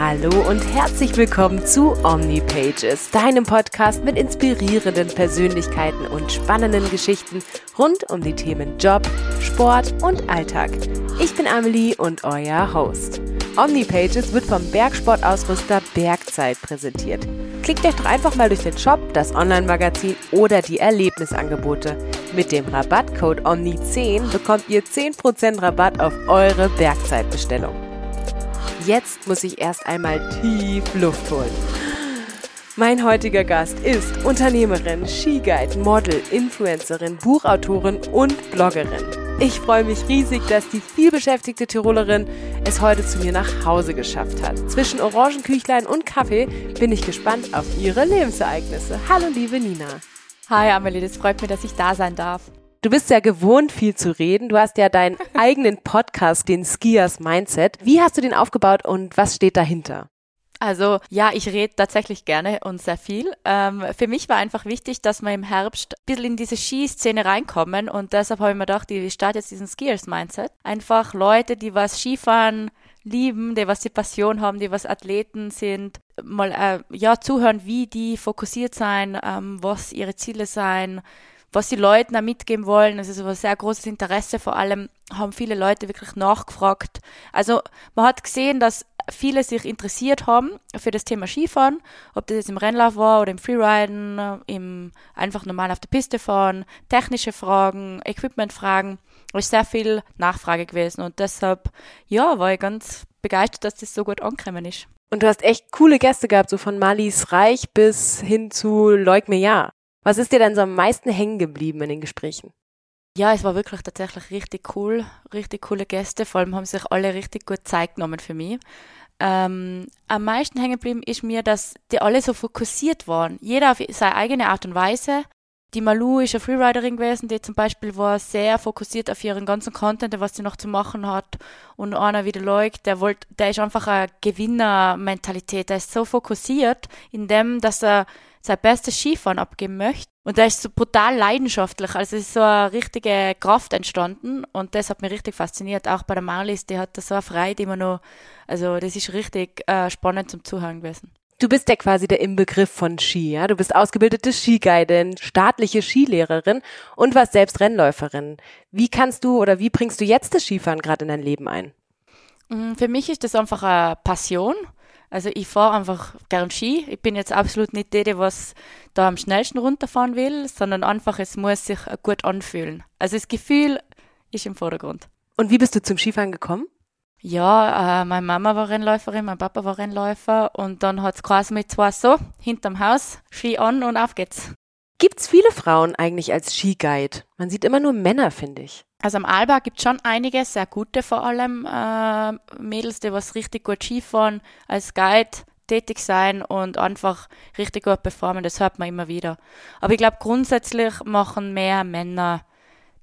Hallo und herzlich willkommen zu OmniPages, deinem Podcast mit inspirierenden Persönlichkeiten und spannenden Geschichten rund um die Themen Job, Sport und Alltag. Ich bin Amelie und euer Host. OmniPages wird vom Bergsportausrüster Bergzeit präsentiert. Klickt euch doch einfach mal durch den Shop, das Online-Magazin oder die Erlebnisangebote. Mit dem Rabattcode OMNI10 bekommt ihr 10% Rabatt auf eure Bergzeitbestellung. Jetzt muss ich erst einmal tief Luft holen. Mein heutiger Gast ist Unternehmerin, Skiguide, Model, Influencerin, Buchautorin und Bloggerin. Ich freue mich riesig, dass die vielbeschäftigte Tirolerin es heute zu mir nach Hause geschafft hat. Zwischen Orangenküchlein und Kaffee bin ich gespannt auf ihre Lebensereignisse. Hallo liebe Nina. Hi Amelie, das freut mich, dass ich da sein darf. Du bist ja gewohnt, viel zu reden. Du hast ja deinen eigenen Podcast, den Skiers Mindset. Wie hast du den aufgebaut und was steht dahinter? Also ja, ich rede tatsächlich gerne und sehr viel. Ähm, für mich war einfach wichtig, dass wir im Herbst ein bisschen in diese Skiszene reinkommen und deshalb habe ich mir gedacht, ich starte jetzt diesen Skiers Mindset. Einfach Leute, die was Skifahren lieben, die was die Passion haben, die was Athleten sind, mal äh, ja zuhören, wie die fokussiert sein, ähm, was ihre Ziele sein, was die Leute da mitgeben wollen. Es ist ein sehr großes Interesse. Vor allem haben viele Leute wirklich nachgefragt. Also man hat gesehen, dass viele sich interessiert haben für das Thema Skifahren, ob das jetzt im Rennlauf war oder im Freeriden, im einfach normal auf der Piste fahren, technische Fragen, Equipmentfragen. Ist sehr viel Nachfrage gewesen und deshalb, ja, war ich ganz begeistert, dass das so gut angekommen ist. Und du hast echt coole Gäste gehabt, so von Malis Reich bis hin zu Leuk mir ja. Was ist dir denn so am meisten hängen geblieben in den Gesprächen? Ja, es war wirklich tatsächlich richtig cool, richtig coole Gäste. Vor allem haben sich alle richtig gut Zeit genommen für mich. Ähm, am meisten hängen geblieben ist mir, dass die alle so fokussiert waren. Jeder auf seine eigene Art und Weise. Die Malu ist eine Freeriderin gewesen, die zum Beispiel war sehr fokussiert auf ihren ganzen Content, was sie noch zu machen hat. Und einer wie der Leuk, der wollte, der ist einfach eine Gewinnermentalität. Der ist so fokussiert in dem, dass er sein bestes Skifahren abgeben möchte. Und der ist so brutal leidenschaftlich. Also es ist so eine richtige Kraft entstanden und das hat mich richtig fasziniert. Auch bei der Marlies, die hat da so eine Freude immer noch. Also das ist richtig äh, spannend zum Zuhören gewesen. Du bist ja quasi der Inbegriff von Ski, ja? Du bist ausgebildete Skiguidin, staatliche Skilehrerin und warst selbst Rennläuferin. Wie kannst du oder wie bringst du jetzt das Skifahren gerade in dein Leben ein? Mm, für mich ist das einfach eine Passion. Also ich fahre einfach gern Ski. Ich bin jetzt absolut nicht die, die was da am schnellsten runterfahren will, sondern einfach, es muss sich gut anfühlen. Also das Gefühl ist im Vordergrund. Und wie bist du zum Skifahren gekommen? Ja, äh, meine Mama war Rennläuferin, mein Papa war Rennläufer und dann hat's quasi mit zwei so, hinterm Haus, Ski an und auf geht's. Gibt's viele Frauen eigentlich als Skiguide? Man sieht immer nur Männer, finde ich. Also am Alba gibt schon einige, sehr gute vor allem äh, Mädels, die was richtig gut Skifahren, als Guide tätig sein und einfach richtig gut performen, das hört man immer wieder. Aber ich glaube, grundsätzlich machen mehr Männer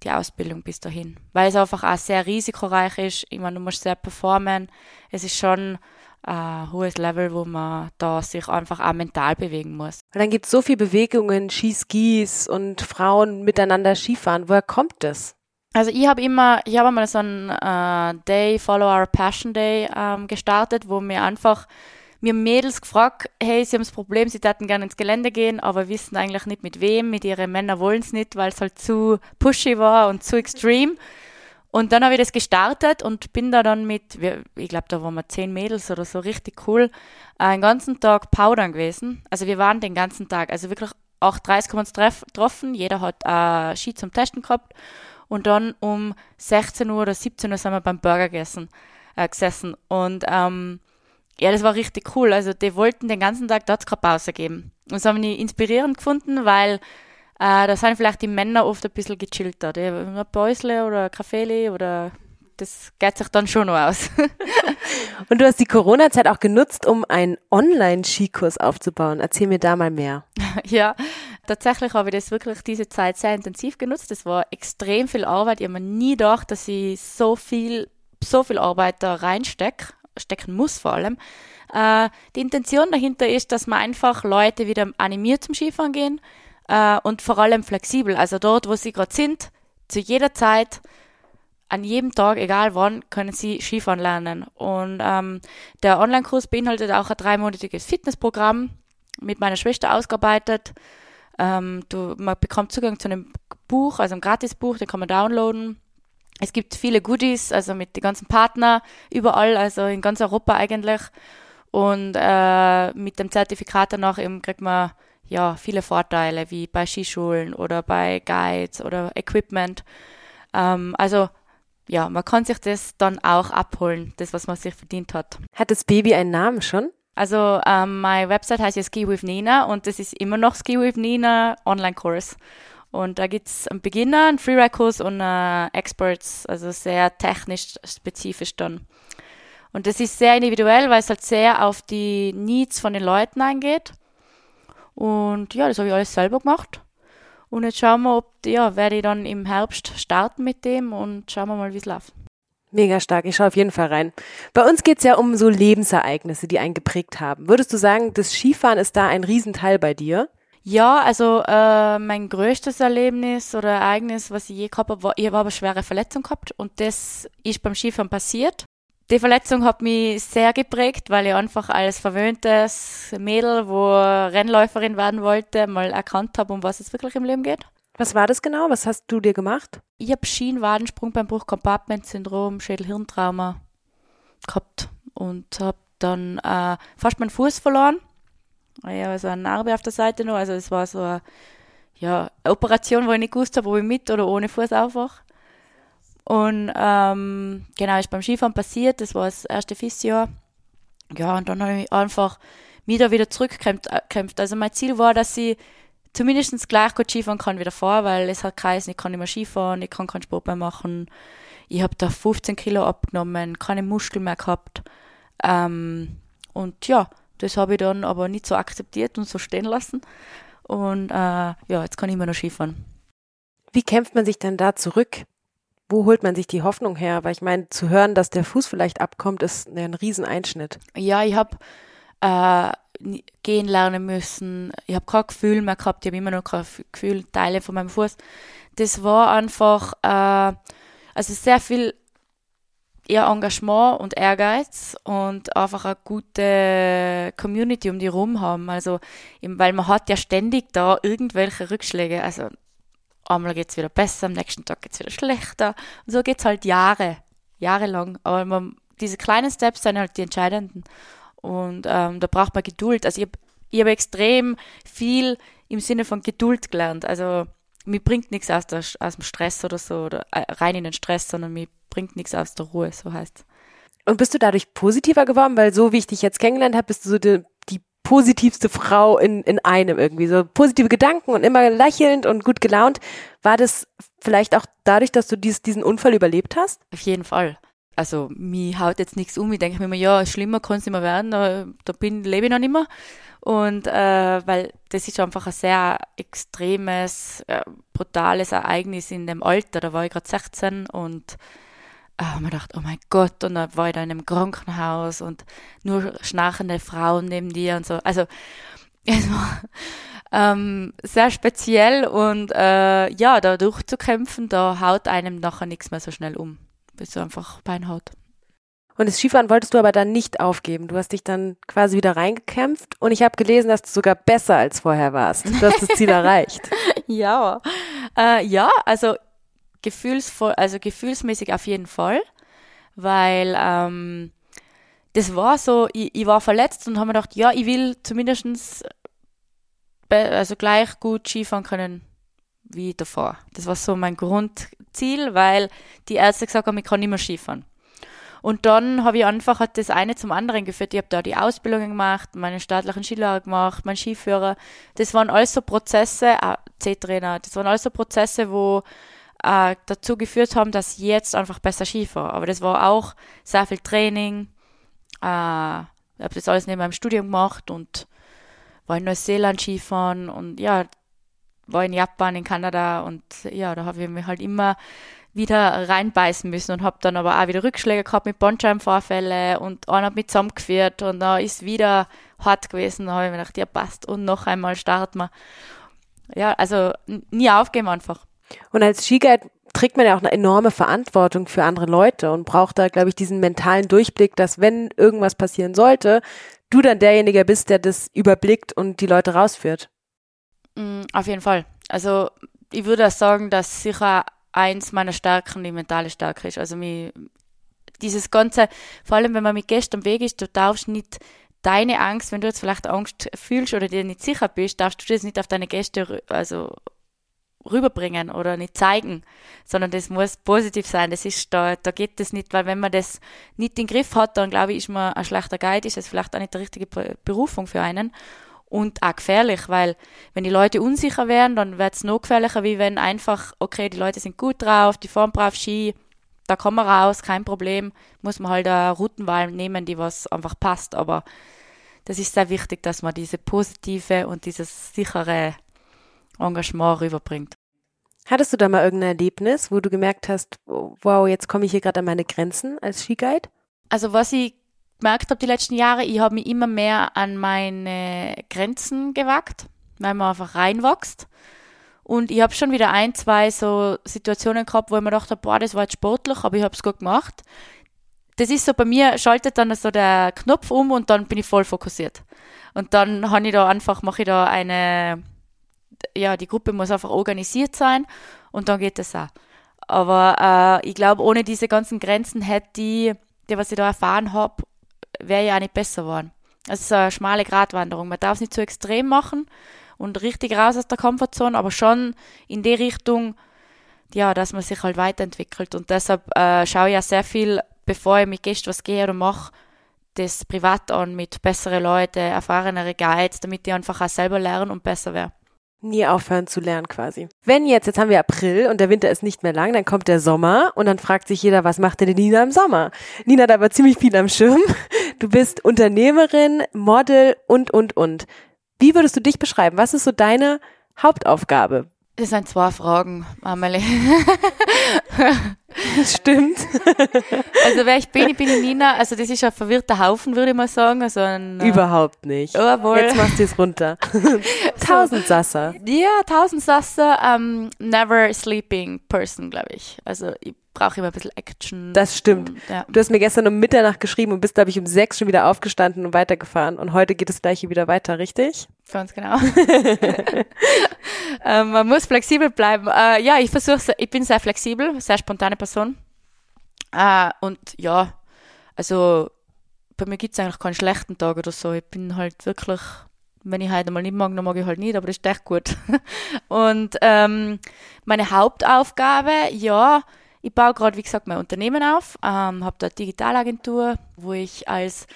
die Ausbildung bis dahin, weil es einfach auch sehr risikoreich ist. Ich meine, du musst sehr performen. Es ist schon ein hohes Level, wo man da sich einfach auch mental bewegen muss. Und dann gibt es so viele Bewegungen, Skiskis und Frauen miteinander Skifahren. Woher kommt das? Also ich habe immer, ich habe mal so einen äh, Day, Follow Our Passion Day ähm, gestartet, wo mir einfach mir Mädels gefragt, hey, sie haben das Problem, sie täten gerne ins Gelände gehen, aber wissen eigentlich nicht mit wem, mit ihren Männern wollen es nicht, weil es halt zu pushy war und zu extrem. Und dann habe ich das gestartet und bin da dann mit, ich glaube, da waren wir zehn Mädels oder so, richtig cool, äh, einen ganzen Tag powdern gewesen. Also wir waren den ganzen Tag, also wirklich auch 30 haben uns getroffen, jeder hat äh, Ski zum Testen gehabt. Und dann um 16 Uhr oder 17 Uhr sind wir beim Burger gegessen, äh, gesessen. Und ähm, ja, das war richtig cool. Also die wollten den ganzen Tag, dort keine Pause geben. Und das haben wir inspirierend gefunden, weil äh, da sind vielleicht die Männer oft ein bisschen gechillter. Die haben ein Päusle oder ein Kaffeele oder das geht sich dann schon noch aus. Und du hast die Corona-Zeit auch genutzt, um einen Online-Skikurs aufzubauen. Erzähl mir da mal mehr. ja, tatsächlich habe ich das wirklich diese Zeit sehr intensiv genutzt. Das war extrem viel Arbeit. Ich habe mir nie gedacht, dass ich so viel, so viel Arbeit da reinstecke, stecken muss vor allem. Äh, die Intention dahinter ist, dass man einfach Leute wieder animiert zum Skifahren gehen äh, und vor allem flexibel. Also dort, wo sie gerade sind, zu jeder Zeit an jedem Tag, egal wann, können sie Skifahren lernen. Und ähm, der Online-Kurs beinhaltet auch ein dreimonatiges Fitnessprogramm mit meiner Schwester ausgearbeitet. Ähm, du, man bekommt Zugang zu einem Buch, also einem Gratisbuch, den kann man downloaden. Es gibt viele Goodies, also mit den ganzen Partnern überall, also in ganz Europa eigentlich. Und äh, mit dem Zertifikat danach eben kriegt man ja viele Vorteile, wie bei Skischulen oder bei Guides oder Equipment. Ähm, also ja, man kann sich das dann auch abholen, das, was man sich verdient hat. Hat das Baby einen Namen schon? Also ähm, meine Website heißt ja Ski with Nina und das ist immer noch Ski with Nina Online-Kurs. Und da gibt es einen Beginner, einen Freeride-Kurs und einen Experts, also sehr technisch spezifisch dann. Und das ist sehr individuell, weil es halt sehr auf die Needs von den Leuten eingeht. Und ja, das habe ich alles selber gemacht. Und jetzt schauen wir, ob, ja, werde ich dann im Herbst starten mit dem und schauen wir mal, wie es läuft. Mega stark, ich schaue auf jeden Fall rein. Bei uns geht es ja um so Lebensereignisse, die einen geprägt haben. Würdest du sagen, das Skifahren ist da ein Riesenteil bei dir? Ja, also äh, mein größtes Erlebnis oder Ereignis, was ich je gehabt habe, war, ich habe eine schwere Verletzung gehabt und das ist beim Skifahren passiert. Die Verletzung hat mich sehr geprägt, weil ich einfach als verwöhntes Mädel, wo Rennläuferin werden wollte, mal erkannt habe, um was es wirklich im Leben geht. Was war das genau? Was hast du dir gemacht? Ich habe Schienenwadensprungbeinbruch, Compartment-Syndrom, Schädel-Hirntrauma gehabt und habe dann äh, fast meinen Fuß verloren. Ich habe also eine Narbe auf der Seite noch. Also es war so eine, ja, Operation, wo ich nicht gewusst habe, ob ich mit oder ohne Fuß aufwache. Und ähm, genau, ist beim Skifahren passiert, das war das erste Physio. Ja, und dann habe ich einfach wieder wieder zurückgekämpft. Also mein Ziel war, dass ich zumindest gleich gut Skifahren kann wie davor, weil es hat geheißen, ich kann nicht mehr Skifahren, ich kann keinen Sport mehr machen. Ich habe da 15 Kilo abgenommen, keine Muskeln mehr gehabt. Ähm, und ja, das habe ich dann aber nicht so akzeptiert und so stehen lassen. Und äh, ja, jetzt kann ich immer noch Skifahren. Wie kämpft man sich denn da zurück? wo holt man sich die Hoffnung her? Weil ich meine, zu hören, dass der Fuß vielleicht abkommt, ist ein Rieseneinschnitt. Ja, ich habe äh, gehen lernen müssen. Ich habe kein Gefühl mehr gehabt. Ich habe immer noch kein Gefühl, Teile von meinem Fuß. Das war einfach, äh, also sehr viel eher Engagement und Ehrgeiz und einfach eine gute Community um die rum haben. Also, weil man hat ja ständig da irgendwelche Rückschläge. Also einmal geht es wieder besser, am nächsten Tag geht es wieder schlechter. Und so geht es halt Jahre, jahrelang. Aber man, diese kleinen Steps sind halt die entscheidenden. Und ähm, da braucht man Geduld. Also ich habe hab extrem viel im Sinne von Geduld gelernt. Also mir bringt nichts aus, der, aus dem Stress oder so, oder äh, rein in den Stress, sondern mir bringt nichts aus der Ruhe, so heißt Und bist du dadurch positiver geworden? Weil so wie ich dich jetzt kennengelernt habe, bist du so die, die positivste Frau in, in einem irgendwie. So positive Gedanken und immer lächelnd und gut gelaunt. War das vielleicht auch dadurch, dass du dies, diesen Unfall überlebt hast? Auf jeden Fall. Also, mir haut jetzt nichts um. Ich denke mir immer, ja, schlimmer kann es nicht mehr werden, da, bin, lebe ich noch nicht mehr. Und äh, weil das ist einfach ein sehr extremes, äh, brutales Ereignis in dem Alter. Da war ich gerade 16 und äh, man dachte, oh mein Gott, und dann war ich da in einem Krankenhaus und nur schnarchende Frauen neben dir und so. Also es war ähm, sehr speziell und äh, ja, da durchzukämpfen, da haut einem nachher nichts mehr so schnell um, bis du einfach Beinhaut. Und das Skifahren wolltest du aber dann nicht aufgeben. Du hast dich dann quasi wieder reingekämpft und ich habe gelesen, dass du sogar besser als vorher warst. Du hast das Ziel erreicht. ja, äh, ja, also gefühlsvoll, also gefühlsmäßig auf jeden Fall, weil ähm, das war so, ich, ich war verletzt und habe mir gedacht, ja, ich will zumindest also gleich gut Skifahren können wie davor. Das war so mein Grundziel, weil die Ärzte gesagt haben, ich kann nicht mehr Skifahren. Und dann habe ich einfach hat das eine zum anderen geführt. Ich habe da die Ausbildungen gemacht, meinen staatlichen Skilehrer gemacht, meinen Skiführer. Das waren alles so Prozesse, äh, C-Trainer, das waren alles so Prozesse, wo äh, dazu geführt haben, dass ich jetzt einfach besser Ski fahre. Aber das war auch sehr viel Training. Äh, ich habe das alles neben meinem Studium gemacht und war in Neuseeland Skifahren und ja, war in Japan, in Kanada und ja, da habe ich mich halt immer wieder reinbeißen müssen und habe dann aber auch wieder Rückschläge gehabt mit Bandscheibenvorfälle und einer hat mich zusammengeführt und da ist wieder hart gewesen. Da habe ich mir gedacht, ja passt und noch einmal starten wir. Ja, also nie aufgeben einfach. Und als Skiguide trägt man ja auch eine enorme Verantwortung für andere Leute und braucht da, glaube ich, diesen mentalen Durchblick, dass wenn irgendwas passieren sollte, du dann derjenige bist, der das überblickt und die Leute rausführt. Mm, auf jeden Fall. Also ich würde sagen, dass sicher eins meiner Stärken die mentale Stärke ist. Also mich, dieses Ganze, vor allem wenn man mit Gästen am Weg ist, du darfst nicht deine Angst, wenn du jetzt vielleicht Angst fühlst oder dir nicht sicher bist, darfst du das nicht auf deine Gäste also rüberbringen oder nicht zeigen, sondern das muss positiv sein. Das ist da, da geht das nicht, weil wenn man das nicht in den Griff hat, dann glaube ich, ist man ein schlechter Guide, ist es vielleicht auch nicht die richtige Berufung für einen. Und auch gefährlich, weil wenn die Leute unsicher werden, dann wird es noch gefährlicher, wie wenn einfach, okay, die Leute sind gut drauf, die fahren brav Ski, da kommen wir raus, kein Problem, muss man halt eine Routenwahl nehmen, die was einfach passt, aber das ist sehr wichtig, dass man diese positive und dieses sichere Engagement rüberbringt. Hattest du da mal irgendein Erlebnis, wo du gemerkt hast, wow, jetzt komme ich hier gerade an meine Grenzen als Skiguide? Also was ich gemerkt habe die letzten Jahre, ich habe mich immer mehr an meine Grenzen gewagt, weil man einfach reinwächst. Und ich habe schon wieder ein, zwei so Situationen gehabt, wo ich mir dachte, boah, das war jetzt sportlich, aber ich habe es gut gemacht. Das ist so bei mir, schaltet dann so der Knopf um und dann bin ich voll fokussiert. Und dann habe ich da einfach, mache ich da eine, ja, die Gruppe muss einfach organisiert sein und dann geht das auch. Aber äh, ich glaube, ohne diese ganzen Grenzen hätte ich, die, was ich da erfahren habe, wäre ja auch nicht besser geworden. Es ist eine schmale Gratwanderung. Man darf es nicht zu extrem machen und richtig raus aus der Komfortzone, aber schon in die Richtung, ja, dass man sich halt weiterentwickelt. Und deshalb äh, schaue ich ja sehr viel, bevor ich mit Gästen was gehe oder mache, das privat an mit besseren Leuten, erfahrenere Guides, damit ich einfach auch selber lernen und besser werde nie aufhören zu lernen quasi. Wenn jetzt, jetzt haben wir April und der Winter ist nicht mehr lang, dann kommt der Sommer und dann fragt sich jeder, was macht denn Nina im Sommer? Nina hat aber ziemlich viel am Schirm. Du bist Unternehmerin, Model und, und, und. Wie würdest du dich beschreiben? Was ist so deine Hauptaufgabe? Das sind zwei Fragen, Amelie. Stimmt. Also wer ich bin, ich bin die Nina. Also das ist ein verwirrter Haufen, würde ich mal sagen. Also ein, äh, Überhaupt nicht. Oh, wohl. Jetzt machst du es runter. tausend Sasser. Ja, tausend Sasser. Um, never sleeping person, glaube ich. Also ich brauche immer ein bisschen Action. Das stimmt. Und, ja. Du hast mir gestern um Mitternacht geschrieben und bist, glaube ich, um sechs schon wieder aufgestanden und weitergefahren. Und heute geht das gleiche wieder weiter, richtig? Ganz genau. ähm, man muss flexibel bleiben. Äh, ja, ich versuche, ich bin sehr flexibel, sehr spontane Person. Äh, und ja, also bei mir gibt es eigentlich keinen schlechten Tag oder so. Ich bin halt wirklich, wenn ich heute mal nicht mag, dann mag ich halt nicht, aber das ist echt gut. und ähm, meine Hauptaufgabe, ja, ich baue gerade, wie gesagt, mein Unternehmen auf, ähm, habe da eine Digitalagentur, wo ich als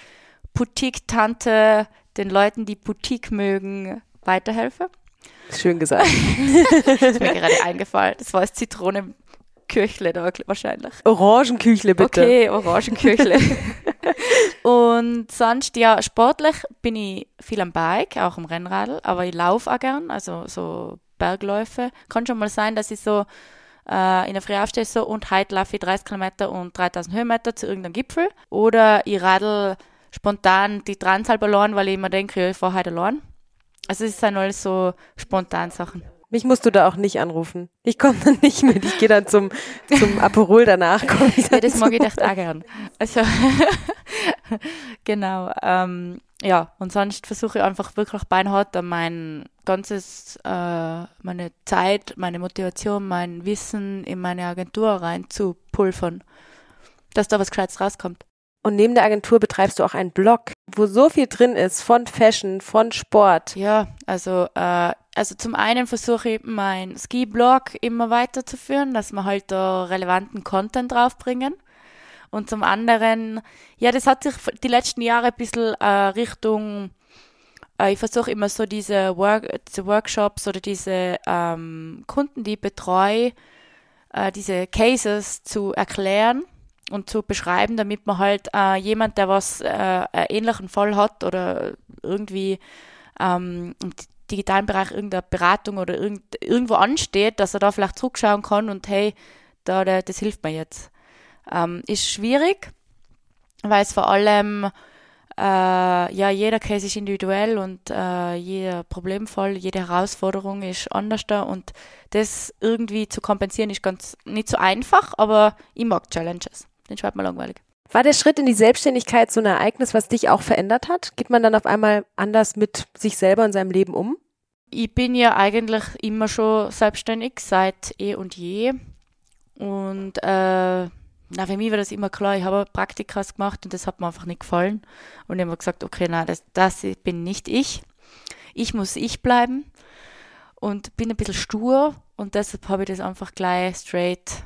Boutique-Tante den Leuten, die Boutique mögen, weiterhelfe. Schön gesagt. das ist mir gerade eingefallen. Das war das Zitronenküchle da wahrscheinlich. Orangenküchle bitte. Okay, Orangenküchle. und sonst, ja, sportlich bin ich viel am Bike, auch am Rennradl, aber ich laufe auch gern, also so Bergläufe. Kann schon mal sein, dass ich so äh, in der Früh aufstehe so, und heute laufe ich 30 Kilometer und 3000 Höhenmeter zu irgendeinem Gipfel. Oder ich radel spontan die Transalp allein, weil ich immer denke, ich fahre heute allein. Also es sind alles so spontan Sachen. Mich musst du da auch nicht anrufen. Ich komme dann nicht mit. Ich gehe dann zum, zum Aperol danach. ja, das mag ich echt auch gern. Also, genau. Ähm, ja, und sonst versuche ich einfach wirklich beinhart an mein ganzes, äh, meine Zeit, meine Motivation, mein Wissen in meine Agentur rein zu pulvern, dass da was Gescheites rauskommt. Und neben der Agentur betreibst du auch einen Blog, wo so viel drin ist von Fashion, von Sport. Ja, also, äh, also zum einen versuche ich mein Ski-Blog immer weiterzuführen, dass wir halt da relevanten Content draufbringen. Und zum anderen, ja, das hat sich die letzten Jahre ein bisschen äh, Richtung, äh, ich versuche immer so diese, Work, diese Workshops oder diese ähm, Kunden, die ich betreue, äh, diese Cases zu erklären und zu beschreiben, damit man halt äh, jemand, der was äh, einen ähnlichen Fall hat oder irgendwie ähm, im digitalen Bereich irgendeine Beratung oder irgend, irgendwo ansteht, dass er da vielleicht zurückschauen kann und hey, da, das hilft mir jetzt. Ähm, ist schwierig, weil es vor allem äh, ja, jeder Case ist individuell und äh, jeder Problemfall, jede Herausforderung ist anders da und das irgendwie zu kompensieren ist ganz nicht so einfach, aber ich mag Challenges. Den schreibt man langweilig. War der Schritt in die Selbstständigkeit so ein Ereignis, was dich auch verändert hat? Geht man dann auf einmal anders mit sich selber und seinem Leben um? Ich bin ja eigentlich immer schon selbstständig, seit eh und je. Und äh, na, für mich war das immer klar, ich habe Praktikas gemacht und das hat mir einfach nicht gefallen. Und ich habe gesagt, okay, na, das, das bin nicht ich. Ich muss ich bleiben und bin ein bisschen stur und deshalb habe ich das einfach gleich straight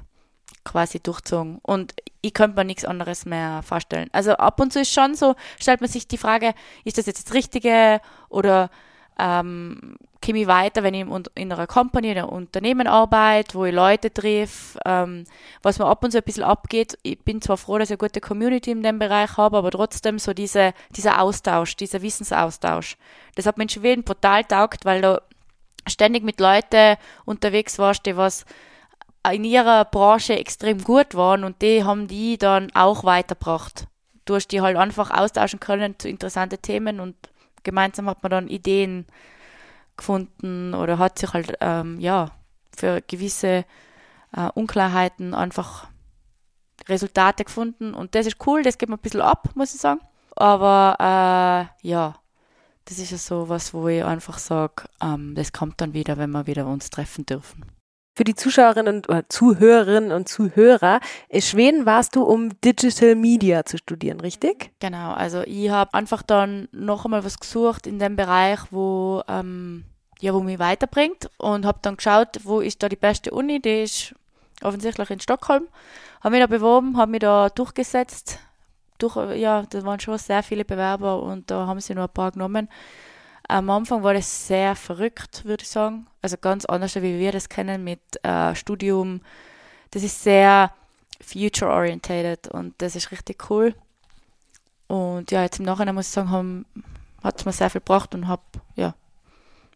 quasi durchzogen. Und ich könnte mir nichts anderes mehr vorstellen. Also ab und zu ist schon so, stellt man sich die Frage, ist das jetzt das Richtige oder ähm, komme ich weiter, wenn ich in einer Company, in einem Unternehmen arbeite, wo ich Leute treffe, ähm, was mir ab und zu ein bisschen abgeht. Ich bin zwar froh, dass ich eine gute Community in dem Bereich habe, aber trotzdem so diese, dieser Austausch, dieser Wissensaustausch. Das hat mir in Schweden brutal taugt, weil du ständig mit Leuten unterwegs warst, die was in ihrer Branche extrem gut waren und die haben die dann auch weitergebracht. Du hast die halt einfach austauschen können zu interessanten Themen und gemeinsam hat man dann Ideen gefunden oder hat sich halt ähm, ja für gewisse äh, Unklarheiten einfach Resultate gefunden und das ist cool, das geht mir ein bisschen ab, muss ich sagen. Aber äh, ja, das ist ja so was, wo ich einfach sage, ähm, das kommt dann wieder, wenn wir wieder uns treffen dürfen. Für die Zuschauerinnen und Zuhörerinnen und Zuhörer, in Schweden warst du, um Digital Media zu studieren, richtig? Genau, also ich habe einfach dann noch einmal was gesucht in dem Bereich, wo ähm, ja, wo mich weiterbringt und habe dann geschaut, wo ist da die beste Uni, die ist offensichtlich in Stockholm. Habe mich da beworben, habe mich da durchgesetzt. Durch, ja, da waren schon sehr viele Bewerber und da haben sie nur ein paar genommen. Am Anfang war das sehr verrückt, würde ich sagen. Also ganz anders, wie wir das kennen mit äh, Studium. Das ist sehr future-orientated und das ist richtig cool. Und ja, jetzt im Nachhinein muss ich sagen, hat es mir sehr viel gebracht und habe ja,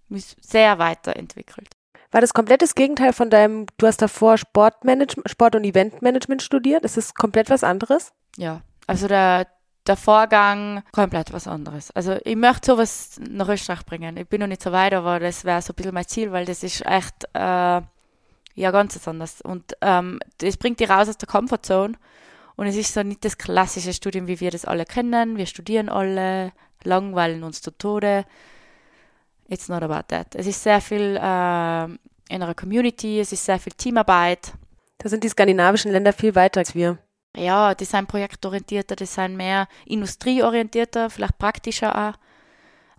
mich sehr weiterentwickelt. War das komplett das Gegenteil von deinem, du hast davor Sportmanagement, Sport- und Eventmanagement studiert? Ist das komplett was anderes? Ja, also der, der Vorgang komplett was anderes. Also ich möchte sowas nach Österreich bringen. Ich bin noch nicht so weit, aber das wäre so ein bisschen mein Ziel, weil das ist echt äh, ja ganz anders. Und ähm, das bringt dich raus aus der Comfortzone. Und es ist so nicht das klassische Studium, wie wir das alle kennen. Wir studieren alle, langweilen uns zu Tode. It's not about that. Es ist sehr viel äh, in Community, es ist sehr viel Teamarbeit. Da sind die skandinavischen Länder viel weiter als wir. Ja, die sind projektorientierter, die sind mehr industrieorientierter, vielleicht praktischer auch.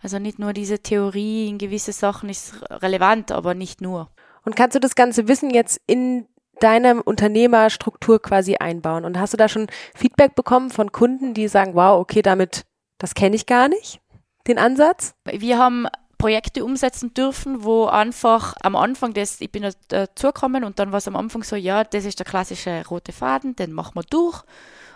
Also nicht nur diese Theorie in gewisse Sachen ist relevant, aber nicht nur. Und kannst du das ganze Wissen jetzt in deine Unternehmerstruktur quasi einbauen? Und hast du da schon Feedback bekommen von Kunden, die sagen, wow, okay, damit, das kenne ich gar nicht, den Ansatz? Wir haben Projekte umsetzen dürfen, wo einfach am Anfang das, ich bin dazugekommen und dann war es am Anfang so, ja, das ist der klassische rote Faden, den machen wir durch.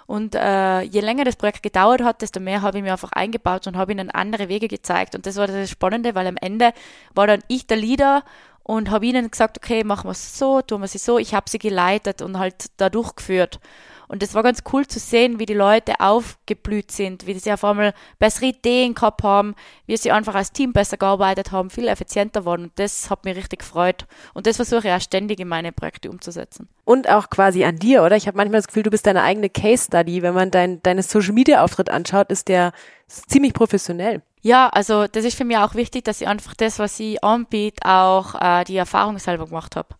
Und äh, je länger das Projekt gedauert hat, desto mehr habe ich mir einfach eingebaut und habe ihnen andere Wege gezeigt. Und das war das Spannende, weil am Ende war dann ich der Leader und habe ihnen gesagt, okay, machen wir es so, tun wir es so. Ich habe sie geleitet und halt da durchgeführt. Und es war ganz cool zu sehen, wie die Leute aufgeblüht sind, wie sie auf einmal bessere Ideen gehabt haben, wie sie einfach als Team besser gearbeitet haben, viel effizienter waren. Und das hat mich richtig gefreut. Und das versuche ich auch ständig in meine Projekte umzusetzen. Und auch quasi an dir, oder? Ich habe manchmal das Gefühl, du bist deine eigene Case Study. Wenn man dein, deine Social Media Auftritt anschaut, ist der ziemlich professionell. Ja, also das ist für mich auch wichtig, dass ich einfach das, was ich anbiete, auch äh, die Erfahrung selber gemacht habe.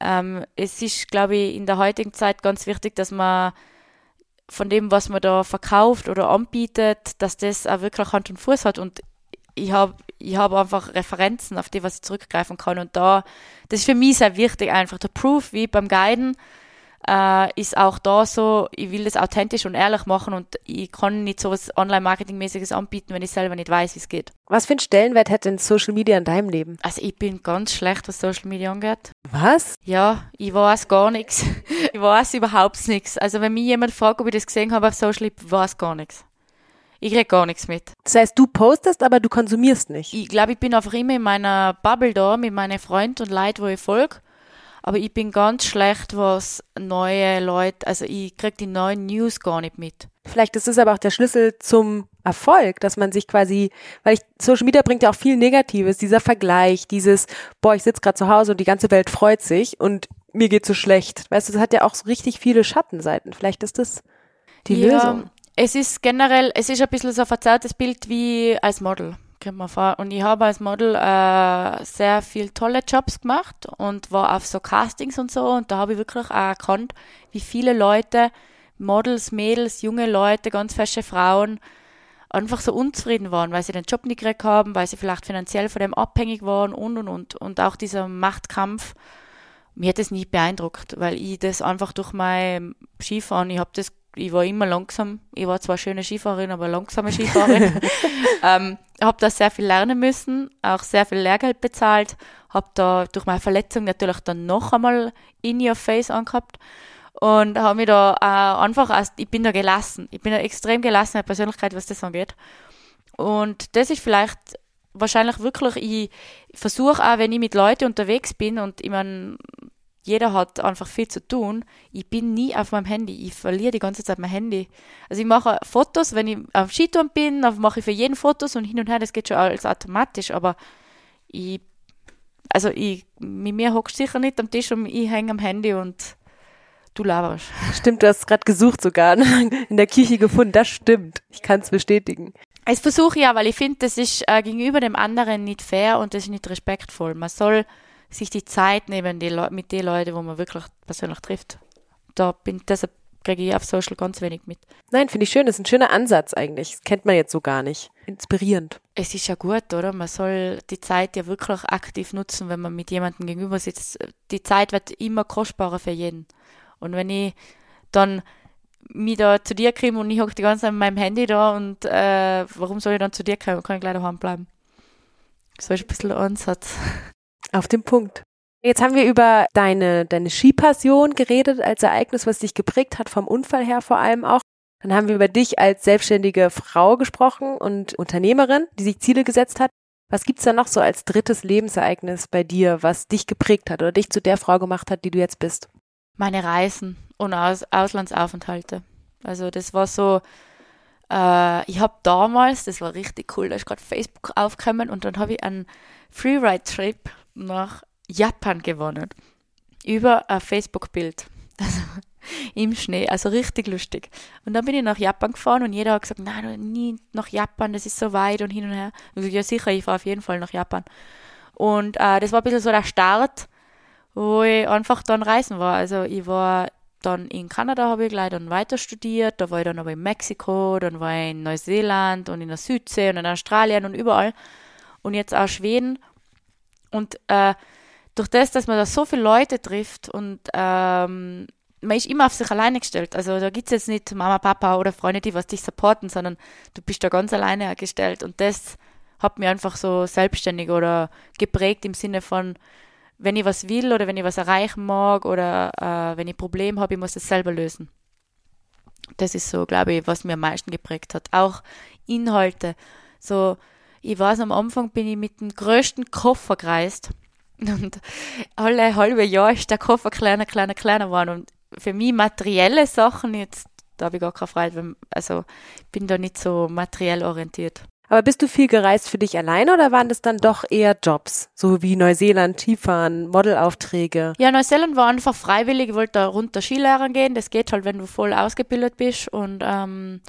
Ähm, es ist, glaube ich, in der heutigen Zeit ganz wichtig, dass man von dem, was man da verkauft oder anbietet, dass das auch wirklich Hand und Fuß hat. Und ich habe ich hab einfach Referenzen, auf die was ich zurückgreifen kann. Und da, das ist für mich sehr wichtig, einfach der Proof, wie beim Guiden, äh, ist auch da so, ich will das authentisch und ehrlich machen und ich kann nicht so was Online-Marketing-mäßiges anbieten, wenn ich selber nicht weiß, wie es geht. Was für einen Stellenwert hat denn Social Media in deinem Leben? Also ich bin ganz schlecht, was Social Media angeht. Was? Ja, ich weiß gar nichts. ich weiß überhaupt nichts. Also wenn mich jemand fragt, ob ich das gesehen habe auf Social, ich weiß gar nichts. Ich krieg gar nichts mit. Das heißt, du postest, aber du konsumierst nicht. Ich glaube, ich bin einfach immer in meiner Bubble da mit meinen Freunden und Leuten, wo ich folge. Aber ich bin ganz schlecht, was neue Leute, also ich kriege die neuen News gar nicht mit. Vielleicht ist es aber auch der Schlüssel zum Erfolg, dass man sich quasi, weil ich, Social Media bringt ja auch viel Negatives, dieser Vergleich, dieses, boah, ich sitze gerade zu Hause und die ganze Welt freut sich und mir geht so schlecht. Weißt du, das hat ja auch so richtig viele Schattenseiten. Vielleicht ist das die ja, Lösung. Es ist generell, es ist ein bisschen so ein verzerrtes Bild wie als Model kommt mir vor. Und ich habe als Model äh, sehr viele tolle Jobs gemacht und war auf so Castings und so. Und da habe ich wirklich auch erkannt, wie viele Leute, Models, Mädels, junge Leute, ganz fesche Frauen, einfach so unzufrieden waren, weil sie den Job nicht gekriegt haben, weil sie vielleicht finanziell von dem abhängig waren und und und. Und auch dieser Machtkampf, mir hat das nicht beeindruckt, weil ich das einfach durch mein Skifahren, ich habe das ich war immer langsam. Ich war zwar schöne Skifahrerin, aber langsame Skifahrerin. ähm, habe da sehr viel lernen müssen, auch sehr viel Lehrgeld bezahlt, habe da durch meine Verletzung natürlich dann noch einmal in your face angehabt und habe mich da äh, einfach, als, ich bin da gelassen. Ich bin eine extrem gelassene Persönlichkeit, was das angeht. Und das ist vielleicht wahrscheinlich wirklich, ich versuche auch, wenn ich mit Leuten unterwegs bin und ich meine, jeder hat einfach viel zu tun. Ich bin nie auf meinem Handy. Ich verliere die ganze Zeit mein Handy. Also ich mache Fotos, wenn ich auf Skitouren bin, dann mache ich für jeden Fotos und hin und her, das geht schon alles automatisch, aber ich, also ich, mit mir hockst du sicher nicht am Tisch und ich hänge am Handy und du laberst. Stimmt, du hast gerade gesucht sogar, in der Küche gefunden, das stimmt. Ich kann es bestätigen. Das versuche ich ja, weil ich finde, das ist äh, gegenüber dem anderen nicht fair und das ist nicht respektvoll. Man soll sich die Zeit nehmen die mit den Leuten, wo man wirklich persönlich trifft. Da bin, deshalb kriege ich auf Social ganz wenig mit. Nein, finde ich schön. Das ist ein schöner Ansatz eigentlich. Das kennt man jetzt so gar nicht. Inspirierend. Es ist ja gut, oder? Man soll die Zeit ja wirklich aktiv nutzen, wenn man mit jemandem gegenüber sitzt. Die Zeit wird immer kostbarer für jeden. Und wenn ich dann mich da zu dir komme und ich hocke die ganze Zeit mit meinem Handy da und äh, warum soll ich dann zu dir kommen? Kann ich gleich daheim bleiben? So ist ein bisschen der Ansatz. Auf den Punkt. Jetzt haben wir über deine, deine Skipassion geredet als Ereignis, was dich geprägt hat, vom Unfall her vor allem auch. Dann haben wir über dich als selbstständige Frau gesprochen und Unternehmerin, die sich Ziele gesetzt hat. Was gibt's da noch so als drittes Lebensereignis bei dir, was dich geprägt hat oder dich zu der Frau gemacht hat, die du jetzt bist? Meine Reisen und Aus Auslandsaufenthalte. Also das war so, äh, ich habe damals, das war richtig cool, da ist gerade Facebook aufgekommen und dann habe ich einen Freeride-Trip nach Japan gewonnen. Über ein Facebook-Bild. Also im Schnee, also richtig lustig. Und dann bin ich nach Japan gefahren und jeder hat gesagt, nein, nie nach Japan, das ist so weit und hin und her. Ich gesagt, ja sicher, ich fahre auf jeden Fall nach Japan. Und äh, das war ein bisschen so der Start, wo ich einfach dann reisen war. Also ich war dann in Kanada, habe ich gleich dann weiter studiert, da war ich dann aber in Mexiko, dann war ich in Neuseeland und in der Südsee und in Australien und überall. Und jetzt auch Schweden und äh, durch das, dass man da so viele Leute trifft und ähm, man ist immer auf sich alleine gestellt. Also da gibt es jetzt nicht Mama, Papa oder Freunde, die was dich supporten, sondern du bist da ganz alleine gestellt. Und das hat mir einfach so selbstständig oder geprägt im Sinne von, wenn ich was will oder wenn ich was erreichen mag oder äh, wenn ich ein Problem habe, ich muss es selber lösen. Das ist so, glaube ich, was mir am meisten geprägt hat. Auch Inhalte. So, ich weiß, am Anfang bin ich mit dem größten Koffer gereist. Und alle halbe Jahr ist der Koffer kleiner, kleiner, kleiner geworden. Und für mich materielle Sachen jetzt, da habe ich gar keine Freude. Also ich bin da nicht so materiell orientiert. Aber bist du viel gereist für dich alleine oder waren das dann doch eher Jobs? So wie Neuseeland, Skifahren, Modelaufträge? Ja, Neuseeland war einfach freiwillig. Ich wollte da runter Skilehrern gehen. Das geht halt, wenn du voll ausgebildet bist. Und ähm,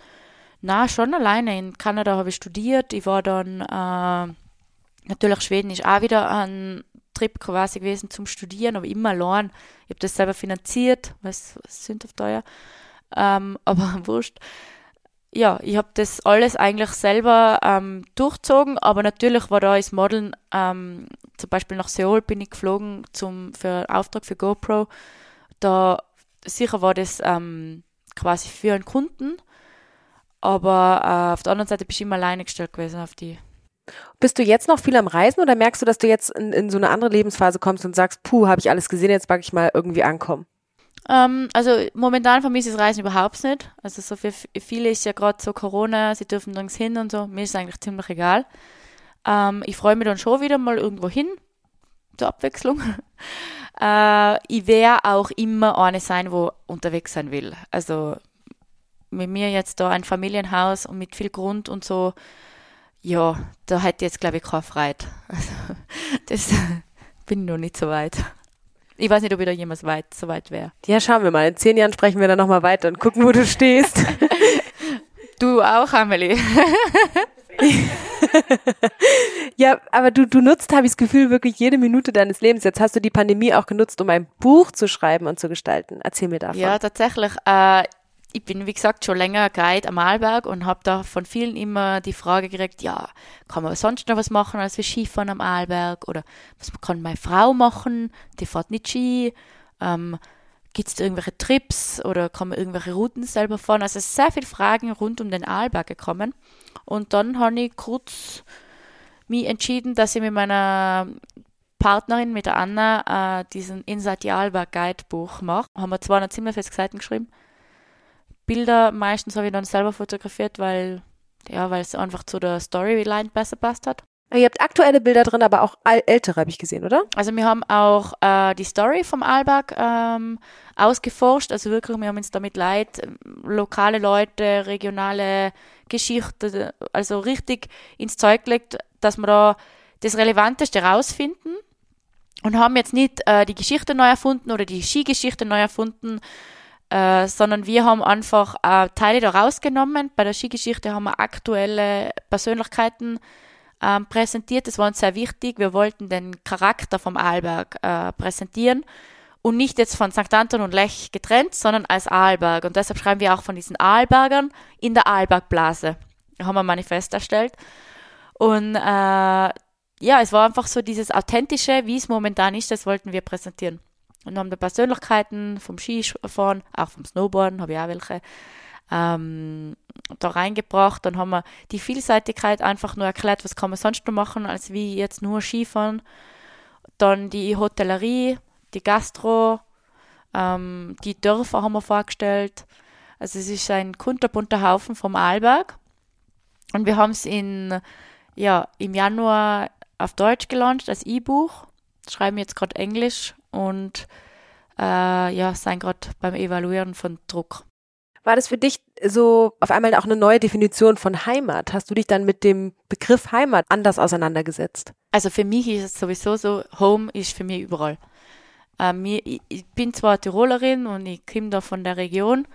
na, schon alleine. In Kanada habe ich studiert. Ich war dann, äh, natürlich Schweden ist auch wieder ein Trip quasi gewesen zum Studieren, aber immer allein. Ich habe das selber finanziert, was, was sind auf teuer. Ähm, aber wurscht. Ja, ich habe das alles eigentlich selber ähm, durchzogen, aber natürlich war da als Modeln, ähm, zum Beispiel nach Seoul bin ich geflogen zum, für einen Auftrag für GoPro. Da sicher war das ähm, quasi für einen Kunden, aber äh, auf der anderen Seite bist du immer alleine gestellt gewesen auf die. Bist du jetzt noch viel am Reisen oder merkst du, dass du jetzt in, in so eine andere Lebensphase kommst und sagst, puh, habe ich alles gesehen, jetzt mag ich mal irgendwie ankommen? Ähm, also momentan vermisse ich das Reisen überhaupt nicht. Also so für viele ist ja gerade so Corona, sie dürfen nirgends hin und so. Mir ist es eigentlich ziemlich egal. Ähm, ich freue mich dann schon wieder mal irgendwo hin, zur Abwechslung. äh, ich werde auch immer eine sein, wo unterwegs sein will. Also mit mir jetzt da ein Familienhaus und mit viel Grund und so, ja, da hätte ich jetzt, glaube ich, keine Freude. Also, das bin ich noch nicht so weit. Ich weiß nicht, ob ich da jemals weit, so weit wäre. Ja, schauen wir mal. In zehn Jahren sprechen wir dann nochmal weiter und gucken, wo du stehst. du auch, Amelie. ja, aber du, du nutzt, habe ich das Gefühl, wirklich jede Minute deines Lebens. Jetzt hast du die Pandemie auch genutzt, um ein Buch zu schreiben und zu gestalten. Erzähl mir davon. Ja, tatsächlich. Äh, ich bin, wie gesagt, schon länger Guide am Arlberg und habe da von vielen immer die Frage gekriegt, ja, kann man sonst noch was machen als wir Skifahren am Arlberg? Oder was kann meine Frau machen? Die fährt nicht Ski. Ähm, Gibt es irgendwelche Trips oder kann man irgendwelche Routen selber fahren? Also sehr viele Fragen rund um den Arlberg gekommen. Und dann habe ich kurz mich entschieden, dass ich mit meiner Partnerin, mit der Anna, äh, diesen Inside the Arlberg Guide Buch mache. Haben wir 257 Seiten geschrieben Bilder meistens habe ich dann selber fotografiert, weil ja, weil es einfach zu der Storyline besser passt hat. Ihr habt aktuelle Bilder drin, aber auch ältere, habe ich gesehen, oder? Also wir haben auch äh, die Story vom Alberg ähm, ausgeforscht. Also wirklich, wir haben uns damit leid, lokale Leute, regionale Geschichte, also richtig ins Zeug gelegt, dass wir da das Relevanteste rausfinden und haben jetzt nicht äh, die Geschichte neu erfunden oder die Skigeschichte neu erfunden, äh, sondern wir haben einfach äh, Teile da rausgenommen. Bei der Skigeschichte haben wir aktuelle Persönlichkeiten ähm, präsentiert. Das war uns sehr wichtig. Wir wollten den Charakter vom Arlberg äh, präsentieren und nicht jetzt von St. Anton und Lech getrennt, sondern als Arlberg. Und deshalb schreiben wir auch von diesen Arlbergern in der Arlbergblase. Da haben wir ein Manifest erstellt. Und äh, ja, es war einfach so dieses Authentische, wie es momentan ist, das wollten wir präsentieren. Und haben da Persönlichkeiten vom Skifahren, auch vom Snowboarden, habe ich auch welche, ähm, da reingebracht. Dann haben wir die Vielseitigkeit einfach nur erklärt, was kann man sonst noch machen, als wie jetzt nur Skifahren. Dann die Hotellerie, die Gastro, ähm, die Dörfer haben wir vorgestellt. Also es ist ein kunterbunter Haufen vom Arlberg. Und wir haben es ja, im Januar auf Deutsch gelauncht als E-Buch. Schreiben jetzt gerade Englisch und äh, ja, sein gerade beim Evaluieren von Druck. War das für dich so auf einmal auch eine neue Definition von Heimat? Hast du dich dann mit dem Begriff Heimat anders auseinandergesetzt? Also für mich ist es sowieso so, Home ist für mich überall. Ähm, ich, ich bin zwar Tirolerin und ich komme da von der Region,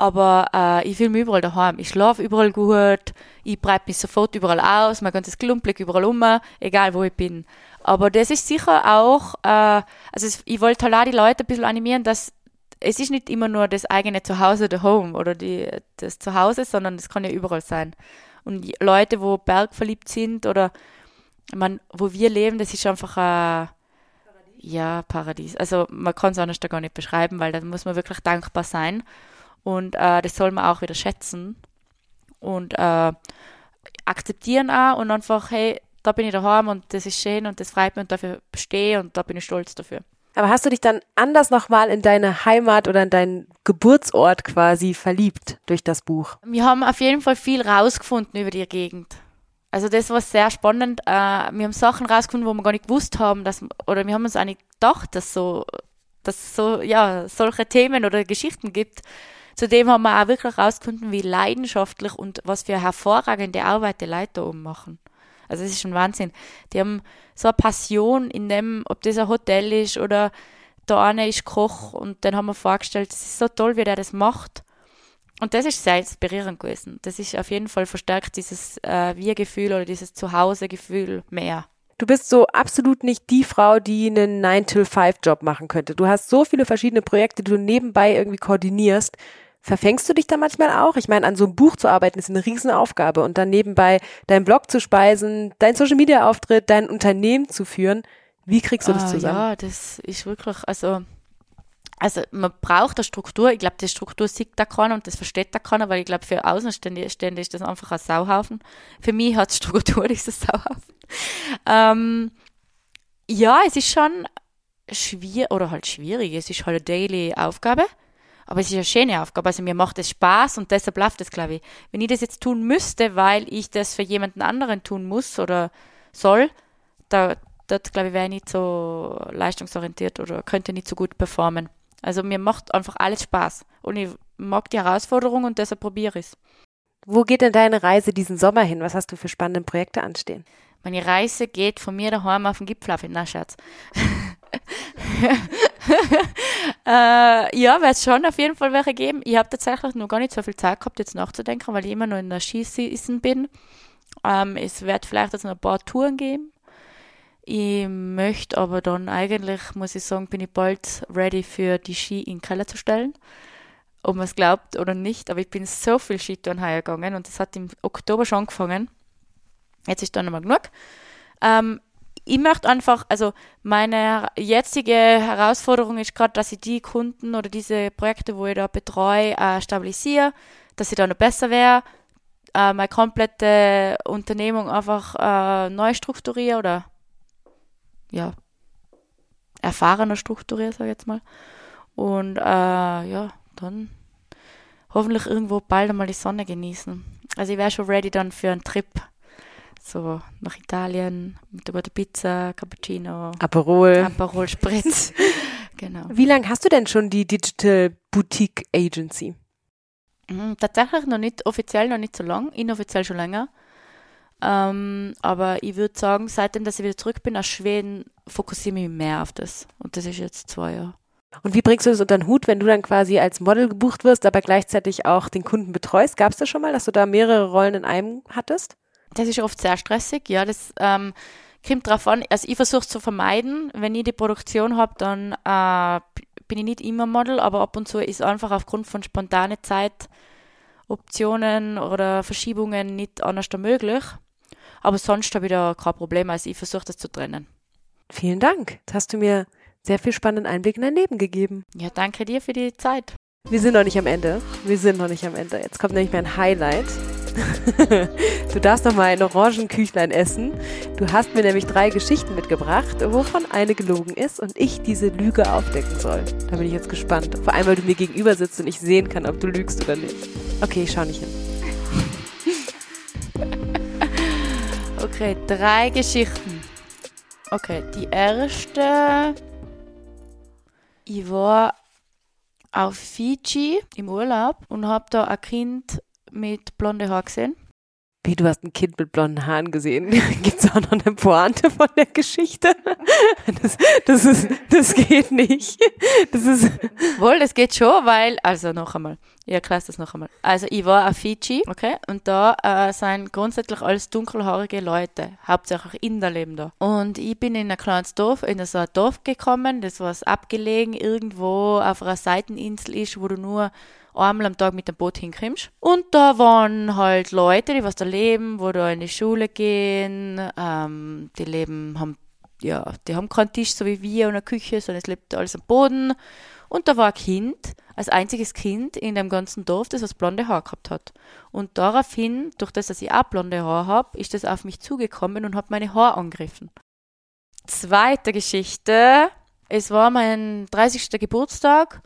aber äh, ich fühle mich überall daheim. Ich schlafe überall gut, ich breite mich sofort überall aus, mein ganzes Klumpblick überall um, egal wo ich bin. Aber das ist sicher auch, äh, also ich wollte halt auch die Leute ein bisschen animieren, dass es ist nicht immer nur das eigene Zuhause, der Home oder die, das Zuhause, sondern es kann ja überall sein. Und Leute, wo bergverliebt sind oder man, wo wir leben, das ist einfach ein ja, Paradies. Also man kann es anders da gar nicht beschreiben, weil da muss man wirklich dankbar sein. Und äh, das soll man auch wieder schätzen und äh, akzeptieren auch und einfach, hey, da bin ich daheim und das ist schön und das freut mich und dafür stehe und da bin ich stolz dafür. Aber hast du dich dann anders nochmal in deine Heimat oder in deinen Geburtsort quasi verliebt durch das Buch? Wir haben auf jeden Fall viel rausgefunden über die Gegend. Also das war sehr spannend. Äh, wir haben Sachen rausgefunden, wo wir gar nicht gewusst haben, dass, oder wir haben uns eigentlich gedacht, dass so, dass es so, ja, solche Themen oder Geschichten gibt. Zudem haben wir auch wirklich rausgefunden, wie leidenschaftlich und was für hervorragende Arbeit die Leute da oben machen. Also es ist schon Wahnsinn. Die haben so eine Passion in dem, ob das ein Hotel ist oder da einer ist Koch und dann haben wir vorgestellt, es ist so toll, wie der das macht. Und das ist sehr inspirierend gewesen. Das ist auf jeden Fall verstärkt dieses äh, Wir-Gefühl oder dieses Zuhause-Gefühl mehr. Du bist so absolut nicht die Frau, die einen 9-till-5-Job machen könnte. Du hast so viele verschiedene Projekte, die du nebenbei irgendwie koordinierst. Verfängst du dich da manchmal auch? Ich meine, an so einem Buch zu arbeiten ist eine Riesenaufgabe und dann nebenbei deinen Blog zu speisen, deinen Social Media Auftritt, dein Unternehmen zu führen. Wie kriegst du das ah, zusammen? Ja, das ist wirklich, also, also man braucht eine Struktur. Ich glaube, die Struktur sieht da keiner und das versteht da keiner, weil ich glaube, für Außenstände ist das einfach ein Sauhaufen. Für mich hat Struktur dieses Sauhaufen. Ähm, ja, es ist schon schwierig, oder halt schwierig, es ist halt eine daily Aufgabe. Aber es ist eine schöne Aufgabe. Also mir macht es Spaß und deshalb läuft es, glaube ich. Wenn ich das jetzt tun müsste, weil ich das für jemanden anderen tun muss oder soll, da, dort, glaube ich, wäre ich nicht so leistungsorientiert oder könnte nicht so gut performen. Also mir macht einfach alles Spaß. Und ich mag die Herausforderung und deshalb probiere ich es. Wo geht denn deine Reise diesen Sommer hin? Was hast du für spannende Projekte anstehen? Meine Reise geht von mir daheim auf den Gipfel auf. Na, Schatz. äh, ja, wird es schon auf jeden Fall welche geben. Ich habe tatsächlich noch gar nicht so viel Zeit gehabt, jetzt nachzudenken, weil ich immer noch in der Skiseason bin. Ähm, es wird vielleicht jetzt noch ein paar Touren geben. Ich möchte aber dann eigentlich, muss ich sagen, bin ich bald ready für die Ski in den Keller zu stellen. Ob man es glaubt oder nicht, aber ich bin so viel Skitouren gegangen und das hat im Oktober schon angefangen. Jetzt ist dann nochmal genug. Ähm, ich möchte einfach, also meine jetzige Herausforderung ist gerade, dass ich die Kunden oder diese Projekte, wo ich da betreue, äh, stabilisiere, dass ich da noch besser wäre, äh, meine komplette Unternehmung einfach äh, neu strukturiere oder ja, erfahrener strukturiere, sage ich jetzt mal. Und äh, ja, dann hoffentlich irgendwo bald einmal die Sonne genießen. Also ich wäre schon ready dann für einen Trip so nach Italien mit der Pizza, Cappuccino, Aperol, Aperol Spritz. genau. Wie lange hast du denn schon die Digital Boutique Agency? Mhm, tatsächlich noch nicht, offiziell noch nicht so lang, inoffiziell schon länger. Ähm, aber ich würde sagen, seitdem, dass ich wieder zurück bin aus Schweden, fokussiere ich mich mehr auf das. Und das ist jetzt zwei Jahre. Und wie bringst du das unter den Hut, wenn du dann quasi als Model gebucht wirst, aber gleichzeitig auch den Kunden betreust? Gab es das schon mal, dass du da mehrere Rollen in einem hattest? Das ist oft sehr stressig, ja. Das ähm, kommt drauf an. Also ich versuche es zu vermeiden. Wenn ich die Produktion habe, dann äh, bin ich nicht immer Model, aber ab und zu ist einfach aufgrund von spontanen Zeitoptionen oder Verschiebungen nicht anders möglich. Aber sonst habe ich da kein Problem. Also ich versuche das zu trennen. Vielen Dank. Jetzt hast du mir sehr viel spannenden Einblick in dein Leben gegeben. Ja, danke dir für die Zeit. Wir sind noch nicht am Ende. Wir sind noch nicht am Ende. Jetzt kommt nämlich mein Highlight. du darfst noch mal ein Orangenküchlein essen. Du hast mir nämlich drei Geschichten mitgebracht, wovon eine gelogen ist und ich diese Lüge aufdecken soll. Da bin ich jetzt gespannt. Vor allem, weil du mir gegenüber sitzt und ich sehen kann, ob du lügst oder nicht. Okay, ich schau nicht hin. okay, drei Geschichten. Okay, die erste. Ich war auf Fiji im Urlaub und habe da ein Kind mit blonde Haar gesehen. Wie, du hast ein Kind mit blonden Haaren gesehen? Gibt es auch noch eine Pointe von der Geschichte? Das, das, ist, das geht nicht. Das ist Wohl, das geht schon, weil, also noch einmal, ich erkläre das noch einmal. Also ich war auf Fiji, okay, und da äh, sind grundsätzlich alles dunkelhaarige Leute, hauptsächlich Inder leben da. Und ich bin in ein kleines Dorf, in so ein Dorf gekommen, das was abgelegen irgendwo auf einer Seiteninsel ist, wo du nur einmal am Tag mit dem Boot hinkommst. Und da waren halt Leute, die was da leben, wo da in die Schule gehen, ähm, die leben, haben, ja, die haben keinen Tisch so wie wir und eine Küche, sondern es lebt alles am Boden. Und da war ein Kind, als einziges Kind in dem ganzen Dorf, das was blonde Haar gehabt hat. Und daraufhin, durch das, dass ich auch blonde Haar habe, ist das auf mich zugekommen und hat meine Haar angegriffen. Zweite Geschichte. Es war mein 30. Geburtstag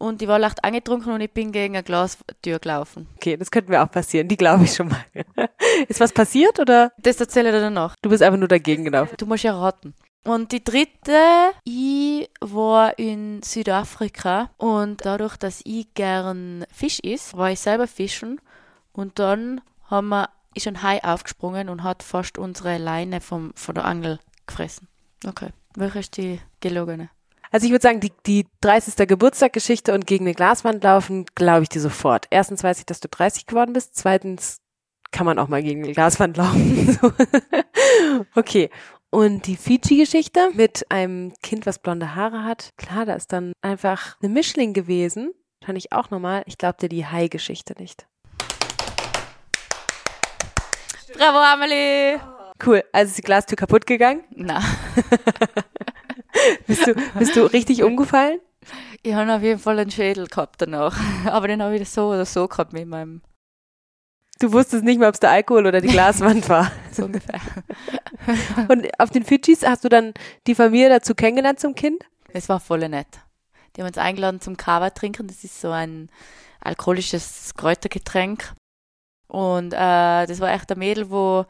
und ich war leicht angetrunken und ich bin gegen eine Glastür gelaufen. Okay, das könnte mir auch passieren, die glaube ich schon mal. Ist was passiert oder? Das erzähle ich dir danach. Du bist einfach nur dagegen gelaufen. Du musst ja raten. Und die dritte, ich war in Südafrika und dadurch, dass ich gern Fisch isst, war ich selber fischen und dann haben wir, ist ein Hai aufgesprungen und hat fast unsere Leine vom, von der Angel gefressen. Okay. Welche ist die gelogene? Also ich würde sagen, die, die 30. Geburtstaggeschichte und gegen eine Glaswand laufen, glaube ich dir sofort. Erstens weiß ich, dass du 30 geworden bist. Zweitens kann man auch mal gegen eine Glaswand laufen. okay. Und die Fiji-Geschichte mit einem Kind, was blonde Haare hat. Klar, da ist dann einfach eine Mischling gewesen. Fand ich auch nochmal. Ich glaube dir die Hai-Geschichte nicht. Bravo, Amelie! Cool. Also ist die Glastür kaputt gegangen? Na. bist, du, bist du richtig umgefallen? Ich habe auf jeden Fall einen Schädel gehabt danach. Aber den habe ich so oder so gehabt mit meinem. Du wusstest nicht mehr, ob es der Alkohol oder die Glaswand war. so ungefähr. Und auf den Fidschis hast du dann die Familie dazu kennengelernt zum Kind? Es war voll nett. Die haben uns eingeladen zum Kava trinken. Das ist so ein alkoholisches Kräutergetränk. Und äh, das war echt ein Mädel, wo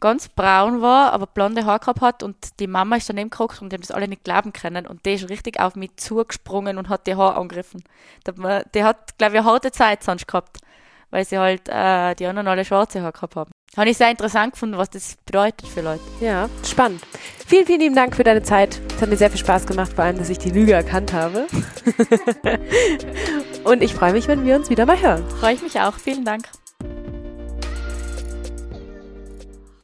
ganz braun war, aber blonde Haare gehabt hat und die Mama ist daneben geguckt und die haben das alle nicht glauben können und der ist richtig auf mich zugesprungen und hat die Haare angegriffen. Der, der hat, glaube ich, eine harte Zeit sonst gehabt, weil sie halt äh, die anderen alle schwarze Haare gehabt haben. Habe ich sehr interessant gefunden, was das bedeutet für Leute. Ja, spannend. Vielen, vielen lieben Dank für deine Zeit. Es hat mir sehr viel Spaß gemacht, vor allem, dass ich die Lüge erkannt habe. und ich freue mich, wenn wir uns wieder mal hören. Freue ich mich auch. Vielen Dank.